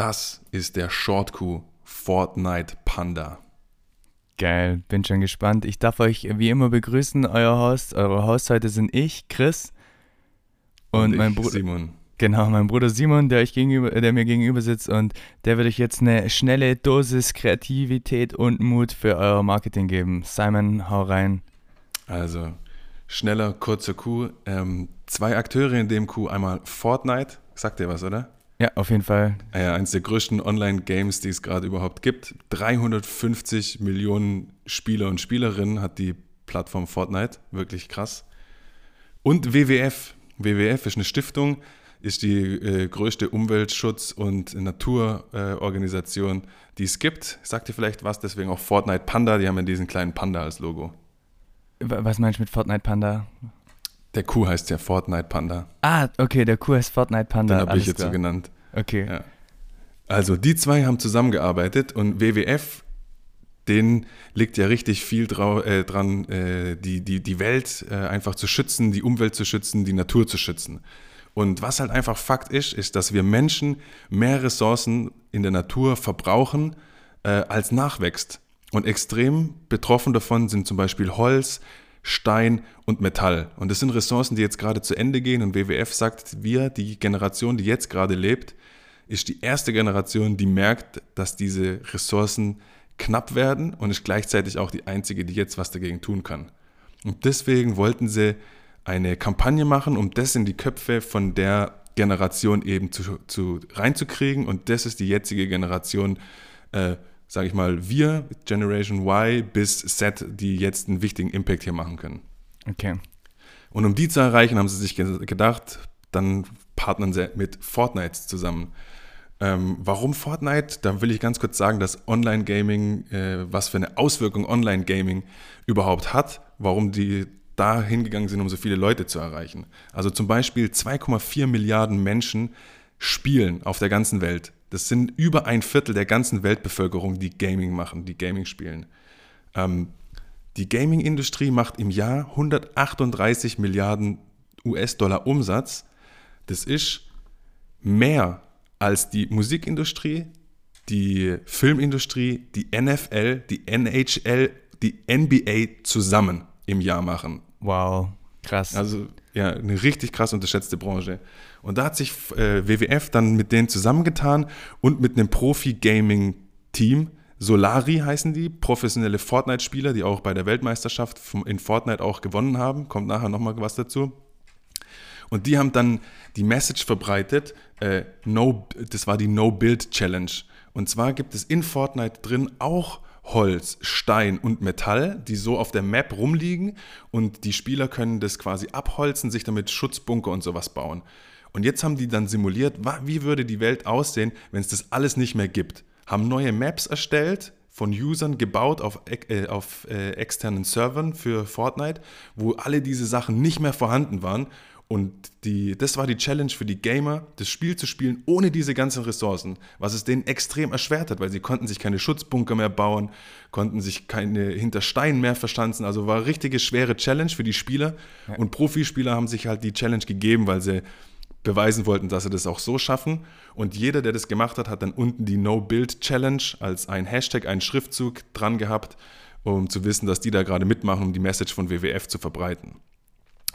Das ist der Short-Coup Fortnite Panda. Geil, bin schon gespannt. Ich darf euch wie immer begrüßen. Euer Host, eure Host heute sind ich, Chris und, Und mein ich, Bruder. Simon. Genau, mein Bruder Simon, der, euch gegenüber, der mir gegenüber sitzt und der wird euch jetzt eine schnelle Dosis Kreativität und Mut für euer Marketing geben. Simon, hau rein. Also, schneller, kurzer Coup. Ähm, zwei Akteure in dem Coup. Einmal Fortnite. Sagt ihr was, oder? Ja, auf jeden Fall. Ah Ja, eines der größten Online-Games, die es gerade überhaupt gibt. 350 Millionen Spieler und Spielerinnen hat die Plattform Fortnite. Wirklich krass. Und WWF. WWF ist eine Stiftung, ist die äh, größte Umweltschutz- und Naturorganisation, äh, die es gibt. Sagt ihr vielleicht was? Deswegen auch Fortnite Panda. Die haben ja diesen kleinen Panda als Logo. Was meinst du mit Fortnite Panda? Der Coup heißt ja Fortnite Panda. Ah, okay, der Kuh heißt Fortnite Panda. Den habe ich jetzt so klar. genannt. Okay. Ja. Also die zwei haben zusammengearbeitet und WWF, denen liegt ja richtig viel drau äh, dran, äh, die, die, die Welt äh, einfach zu schützen, die Umwelt zu schützen, die Natur zu schützen. Und was halt einfach Fakt ist, ist, dass wir Menschen mehr Ressourcen in der Natur verbrauchen, äh, als nachwächst. Und extrem betroffen davon sind zum Beispiel Holz, Stein und Metall. Und das sind Ressourcen, die jetzt gerade zu Ende gehen. Und WWF sagt, wir, die Generation, die jetzt gerade lebt, ist die erste Generation, die merkt, dass diese Ressourcen knapp werden und ist gleichzeitig auch die einzige, die jetzt was dagegen tun kann. Und deswegen wollten sie eine Kampagne machen, um das in die Köpfe von der Generation eben zu, zu reinzukriegen. Und das ist die jetzige Generation, äh, sage ich mal, wir, Generation Y bis Z, die jetzt einen wichtigen Impact hier machen können. Okay. Und um die zu erreichen, haben sie sich ge- gedacht, dann partnern sie mit Fortnite zusammen. Ähm, warum Fortnite? Da will ich ganz kurz sagen, dass Online-Gaming, äh, was für eine Auswirkung Online-Gaming überhaupt hat, warum die da hingegangen sind, um so viele Leute zu erreichen. Also zum Beispiel 2,4 Milliarden Menschen spielen auf der ganzen Welt. Das sind über ein Viertel der ganzen Weltbevölkerung, die Gaming machen, die Gaming spielen. Ähm, die Gaming-Industrie macht im Jahr 138 Milliarden US-Dollar Umsatz. Das ist mehr als die Musikindustrie, die Filmindustrie, die NFL, die NHL, die NBA zusammen im Jahr machen. Wow. Krass. Also ja, eine richtig krass unterschätzte Branche. Und da hat sich äh, WWF dann mit denen zusammengetan und mit einem Profi-Gaming-Team, Solari heißen die, professionelle Fortnite-Spieler, die auch bei der Weltmeisterschaft in Fortnite auch gewonnen haben. Kommt nachher nochmal was dazu. Und die haben dann die Message verbreitet, äh, no, das war die No-Build-Challenge. Und zwar gibt es in Fortnite drin auch Holz, Stein und Metall, die so auf der Map rumliegen und die Spieler können das quasi abholzen, sich damit Schutzbunker und sowas bauen. Und jetzt haben die dann simuliert, wie würde die Welt aussehen, wenn es das alles nicht mehr gibt. Haben neue Maps erstellt, von Usern gebaut auf, äh, auf äh, externen Servern für Fortnite, wo alle diese Sachen nicht mehr vorhanden waren. Und die, das war die Challenge für die Gamer, das Spiel zu spielen ohne diese ganzen Ressourcen, was es denen extrem erschwert hat, weil sie konnten sich keine Schutzbunker mehr bauen, konnten sich keine hinter Steinen mehr verschanzen. Also war eine richtige schwere Challenge für die Spieler. Und Profispieler haben sich halt die Challenge gegeben, weil sie beweisen wollten, dass sie das auch so schaffen. Und jeder, der das gemacht hat, hat dann unten die No-Build-Challenge als ein Hashtag, einen Schriftzug dran gehabt, um zu wissen, dass die da gerade mitmachen, um die Message von WWF zu verbreiten.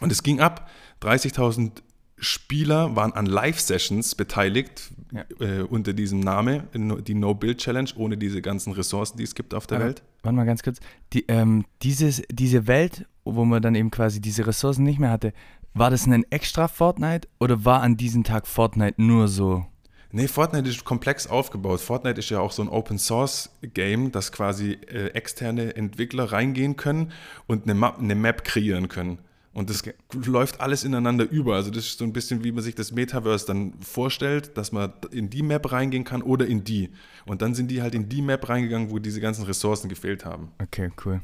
Und es ging ab. 30.000 Spieler waren an Live-Sessions beteiligt Ja. äh, unter diesem Namen, die No-Build-Challenge, ohne diese ganzen Ressourcen, die es gibt auf der Aber- Welt. Warte mal ganz kurz. Die, ähm, dieses, diese Welt, wo man dann eben quasi diese Ressourcen nicht mehr hatte, war das ein extra Fortnite oder war an diesem Tag Fortnite nur so? Nee, Fortnite ist komplex aufgebaut. Fortnite ist ja auch so ein Open Source Game, dass quasi äh, externe Entwickler reingehen können und eine Map, eine Map kreieren können. Und das läuft alles ineinander über. Also das ist so ein bisschen, wie man sich das Metaverse dann vorstellt, dass man in die Map reingehen kann oder in die. Und dann sind die halt in die Map reingegangen, wo diese ganzen Ressourcen gefehlt haben. Okay, cool.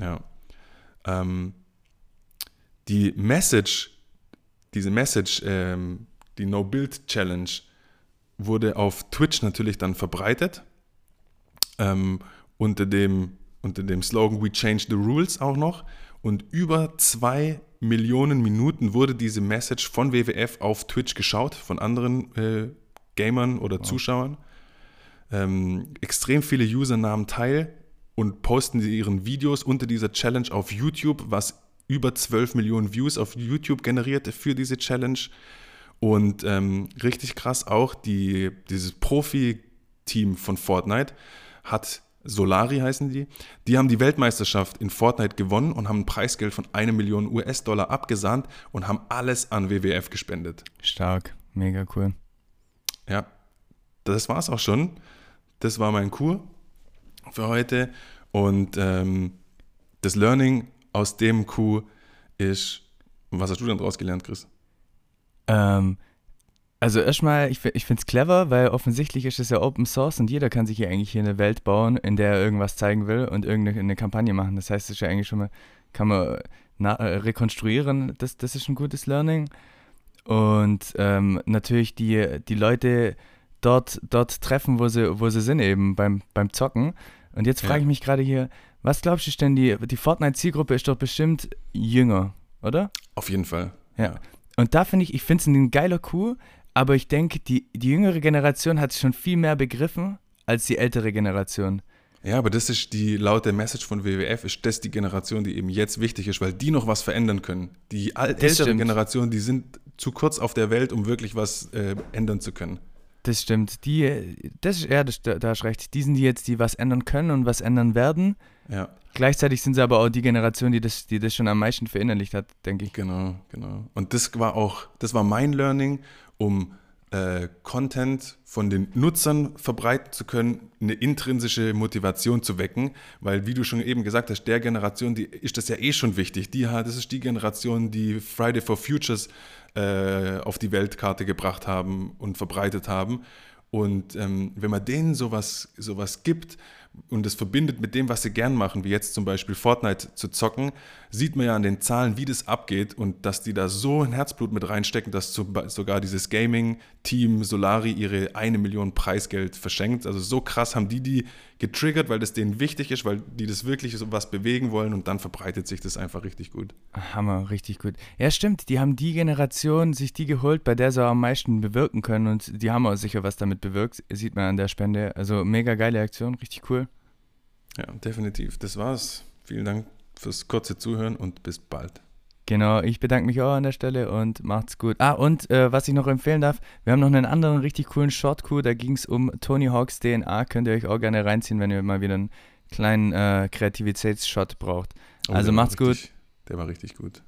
Ja. Ähm, die Message, diese Message, ähm, die No-Build-Challenge, wurde auf Twitch natürlich dann verbreitet. Ähm, unter, dem, unter dem Slogan We Change the Rules auch noch. Und über zwei Millionen Minuten wurde diese Message von WWF auf Twitch geschaut, von anderen äh, Gamern oder Zuschauern. ähm, extrem viele Usernamen teil und posten ihren Videos unter dieser Challenge auf YouTube, was über 12 Millionen Views auf YouTube generiert für diese Challenge. Und ähm, richtig krass auch, die, dieses Profi-Team von Fortnite hat Solari heißen die, die haben die Weltmeisterschaft in Fortnite gewonnen und haben ein Preisgeld von einer Million US-Dollar abgesahnt und haben alles an WWF gespendet. Stark, mega cool. Ja, das war's auch schon. Das war mein Kur für heute. Und ähm, das Learning aus dem Coup ist, was hast du denn daraus gelernt, Chris? Ähm, also erstmal, ich, ich finde es clever, weil offensichtlich ist es ja Open Source und jeder kann sich hier eigentlich hier eine Welt bauen, in der er irgendwas zeigen will und irgendeine Kampagne machen. Das heißt, es ist ja eigentlich schon mal, kann man na, äh, rekonstruieren, das, das ist ein gutes Learning. Und ähm, natürlich die, die Leute dort, dort treffen, wo sie, wo sie sind, eben beim, beim Zocken. Und jetzt frage ja. ich mich gerade hier, was glaubst du denn, die, die Fortnite-Zielgruppe ist doch bestimmt jünger, oder? Auf jeden Fall. Ja. Und da finde ich, ich finde es ein geiler Coup, aber ich denke, die, die jüngere Generation hat schon viel mehr begriffen als die ältere Generation. Ja, aber das ist die laute Message von WWF, ist das die Generation, die eben jetzt wichtig ist, weil die noch was verändern können. Die ältere Generation, die sind zu kurz auf der Welt, um wirklich was äh, ändern zu können. Das stimmt. Die, das ist, ja, das, da hast recht. Die sind die jetzt, die was ändern können und was ändern werden. Ja. Gleichzeitig sind sie aber auch die Generation, die das, die das schon am meisten verinnerlicht hat, denke ich. Genau, genau. Und das war auch, das war mein Learning, um äh, Content von den Nutzern verbreiten zu können, eine intrinsische Motivation zu wecken, weil wie du schon eben gesagt hast, der Generation, die ist das ja eh schon wichtig. Die das ist die Generation, die Friday for Futures äh, auf die Weltkarte gebracht haben und verbreitet haben. Und ähm, wenn man denen sowas, sowas gibt, und es verbindet mit dem, was sie gern machen, wie jetzt zum Beispiel Fortnite zu zocken, sieht man ja an den Zahlen, wie das abgeht und dass die da so ein Herzblut mit reinstecken, dass sogar dieses Gaming-Team Solari ihre eine Million Preisgeld verschenkt. Also so krass haben die die getriggert, weil das denen wichtig ist, weil die das wirklich so was bewegen wollen und dann verbreitet sich das einfach richtig gut. Hammer, richtig gut. Ja, stimmt, die haben die Generation sich die geholt, bei der sie am meisten bewirken können und die haben auch sicher was damit bewirkt, sieht man an der Spende. Also mega geile Aktion, richtig cool. Ja, definitiv. Das war's. Vielen Dank fürs kurze Zuhören und bis bald. Genau, ich bedanke mich auch an der Stelle und macht's gut. Ah, und äh, was ich noch empfehlen darf, wir haben noch einen anderen richtig coolen Short-Coup, da ging es um Tony Hawks DNA, könnt ihr euch auch gerne reinziehen, wenn ihr mal wieder einen kleinen äh, Kreativitätsshot braucht. Oh, also macht's richtig, gut. Der war richtig gut.